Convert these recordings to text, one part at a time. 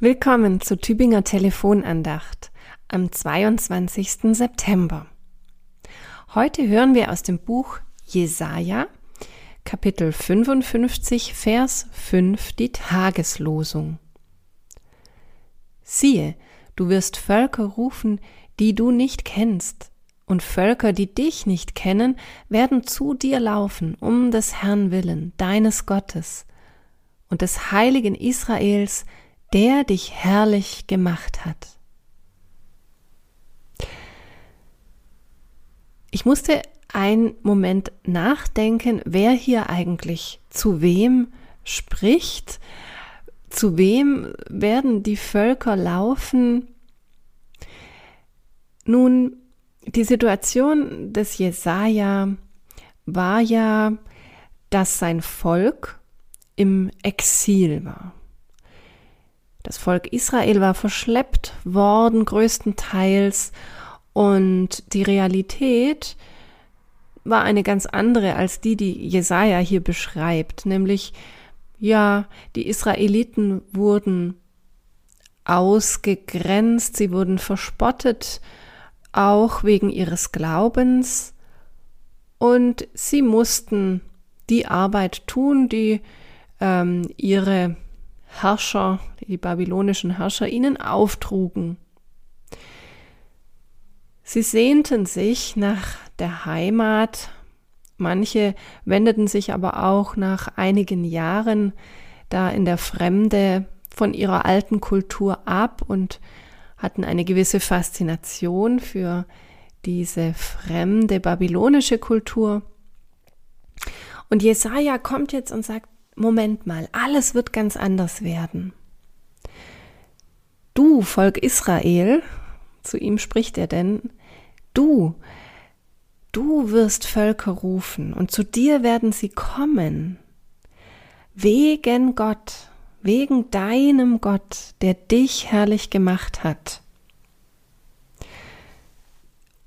Willkommen zur Tübinger Telefonandacht am 22. September. Heute hören wir aus dem Buch Jesaja, Kapitel 55, Vers 5, die Tageslosung. Siehe, du wirst Völker rufen, die du nicht kennst, und Völker, die dich nicht kennen, werden zu dir laufen, um des Herrn willen, deines Gottes und des heiligen Israels, der dich herrlich gemacht hat. Ich musste einen Moment nachdenken, wer hier eigentlich zu wem spricht, zu wem werden die Völker laufen. Nun, die Situation des Jesaja war ja, dass sein Volk im Exil war. Das Volk Israel war verschleppt worden größtenteils. Und die Realität war eine ganz andere als die, die Jesaja hier beschreibt, nämlich ja, die Israeliten wurden ausgegrenzt, sie wurden verspottet, auch wegen ihres Glaubens, und sie mussten die Arbeit tun, die ähm, ihre Herrscher, die babylonischen Herrscher, ihnen auftrugen. Sie sehnten sich nach der Heimat, manche wendeten sich aber auch nach einigen Jahren da in der Fremde von ihrer alten Kultur ab und hatten eine gewisse Faszination für diese fremde babylonische Kultur. Und Jesaja kommt jetzt und sagt, Moment mal, alles wird ganz anders werden. Du, Volk Israel, zu ihm spricht er denn, du, du wirst Völker rufen und zu dir werden sie kommen, wegen Gott, wegen deinem Gott, der dich herrlich gemacht hat.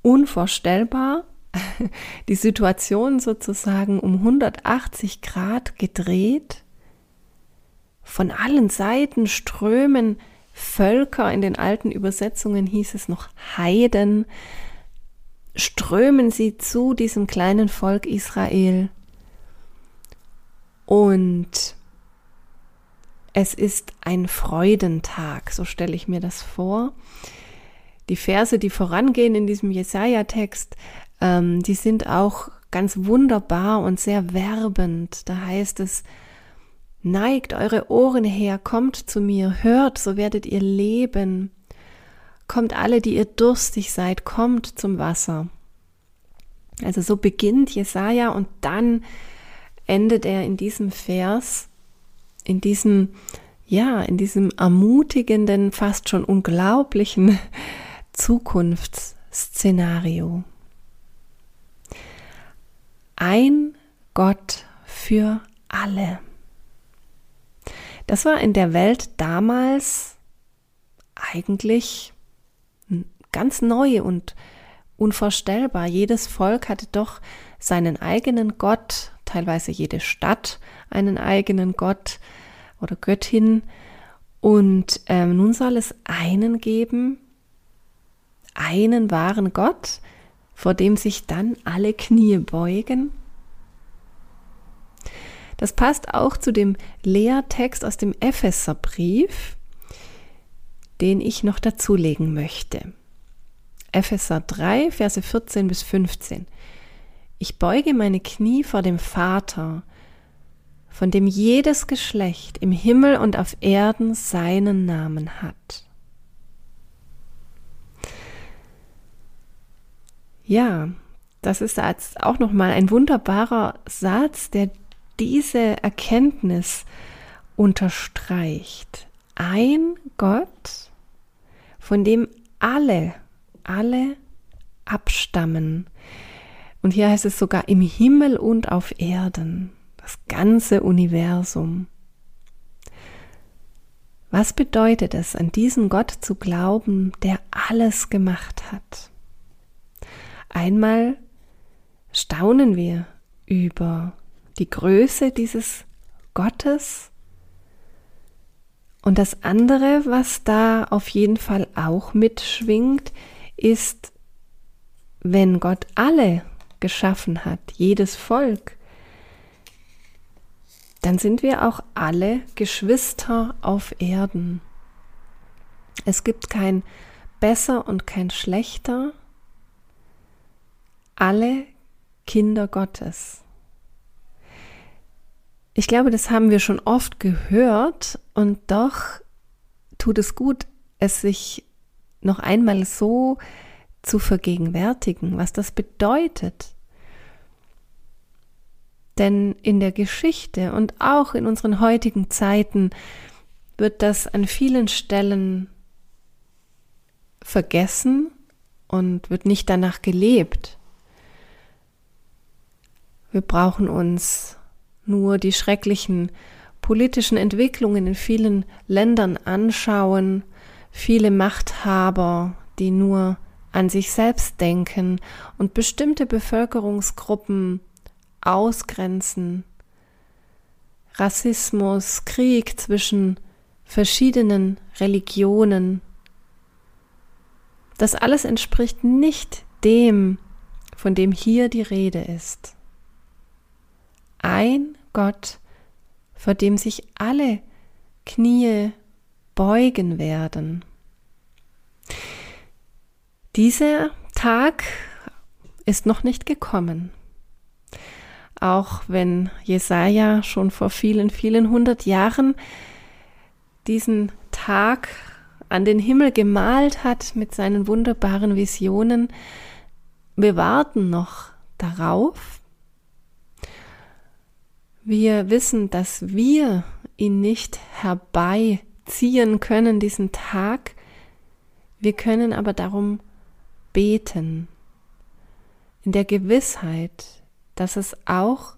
Unvorstellbar, die Situation sozusagen um 180 Grad gedreht. Von allen Seiten strömen Völker, in den alten Übersetzungen hieß es noch Heiden, strömen sie zu diesem kleinen Volk Israel. Und es ist ein Freudentag, so stelle ich mir das vor. Die Verse, die vorangehen in diesem Jesaja-Text, ähm, die sind auch ganz wunderbar und sehr werbend. Da heißt es, neigt eure Ohren her, kommt zu mir, hört, so werdet ihr leben. Kommt alle, die ihr durstig seid, kommt zum Wasser. Also so beginnt Jesaja und dann endet er in diesem Vers, in diesem, ja, in diesem ermutigenden, fast schon unglaublichen Zukunftsszenario ein Gott für alle. Das war in der Welt damals eigentlich ganz neu und unvorstellbar. Jedes Volk hatte doch seinen eigenen Gott, teilweise jede Stadt einen eigenen Gott oder Göttin. Und ähm, nun soll es einen geben, einen wahren Gott, vor dem sich dann alle Knie beugen? Das passt auch zu dem Lehrtext aus dem Epheserbrief, den ich noch dazulegen möchte. Epheser 3, Verse 14 bis 15. Ich beuge meine Knie vor dem Vater, von dem jedes Geschlecht im Himmel und auf Erden seinen Namen hat. Ja, das ist jetzt auch nochmal ein wunderbarer Satz, der diese Erkenntnis unterstreicht. Ein Gott, von dem alle, alle abstammen. Und hier heißt es sogar im Himmel und auf Erden, das ganze Universum. Was bedeutet es, an diesen Gott zu glauben, der alles gemacht hat? Einmal staunen wir über die Größe dieses Gottes Und das andere, was da auf jeden Fall auch mitschwingt, ist, wenn Gott alle geschaffen hat, jedes Volk, dann sind wir auch alle Geschwister auf Erden. Es gibt kein besser und kein schlechter, alle Kinder Gottes. Ich glaube, das haben wir schon oft gehört und doch tut es gut, es sich noch einmal so zu vergegenwärtigen, was das bedeutet. Denn in der Geschichte und auch in unseren heutigen Zeiten wird das an vielen Stellen vergessen und wird nicht danach gelebt. Wir brauchen uns nur die schrecklichen politischen Entwicklungen in vielen Ländern anschauen, viele Machthaber, die nur an sich selbst denken und bestimmte Bevölkerungsgruppen ausgrenzen, Rassismus, Krieg zwischen verschiedenen Religionen. Das alles entspricht nicht dem, von dem hier die Rede ist. Ein Gott, vor dem sich alle Knie beugen werden. Dieser Tag ist noch nicht gekommen. Auch wenn Jesaja schon vor vielen, vielen hundert Jahren diesen Tag an den Himmel gemalt hat mit seinen wunderbaren Visionen, wir warten noch darauf. Wir wissen, dass wir ihn nicht herbeiziehen können, diesen Tag. Wir können aber darum beten, in der Gewissheit, dass es auch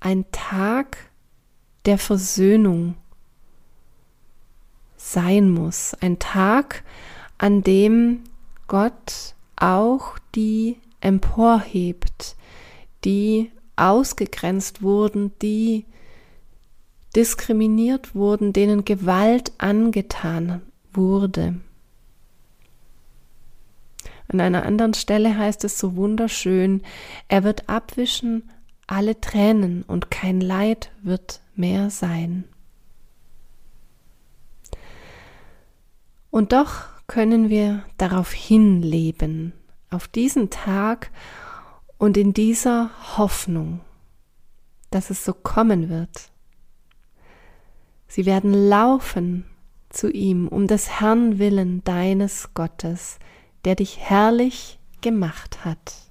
ein Tag der Versöhnung sein muss, ein Tag, an dem Gott auch die emporhebt, die ausgegrenzt wurden, die diskriminiert wurden, denen Gewalt angetan wurde. An einer anderen Stelle heißt es so wunderschön, er wird abwischen alle Tränen und kein Leid wird mehr sein. Und doch können wir darauf hinleben, auf diesen Tag und in dieser Hoffnung, dass es so kommen wird. Sie werden laufen zu ihm um des Herrn willen deines Gottes, der dich herrlich gemacht hat.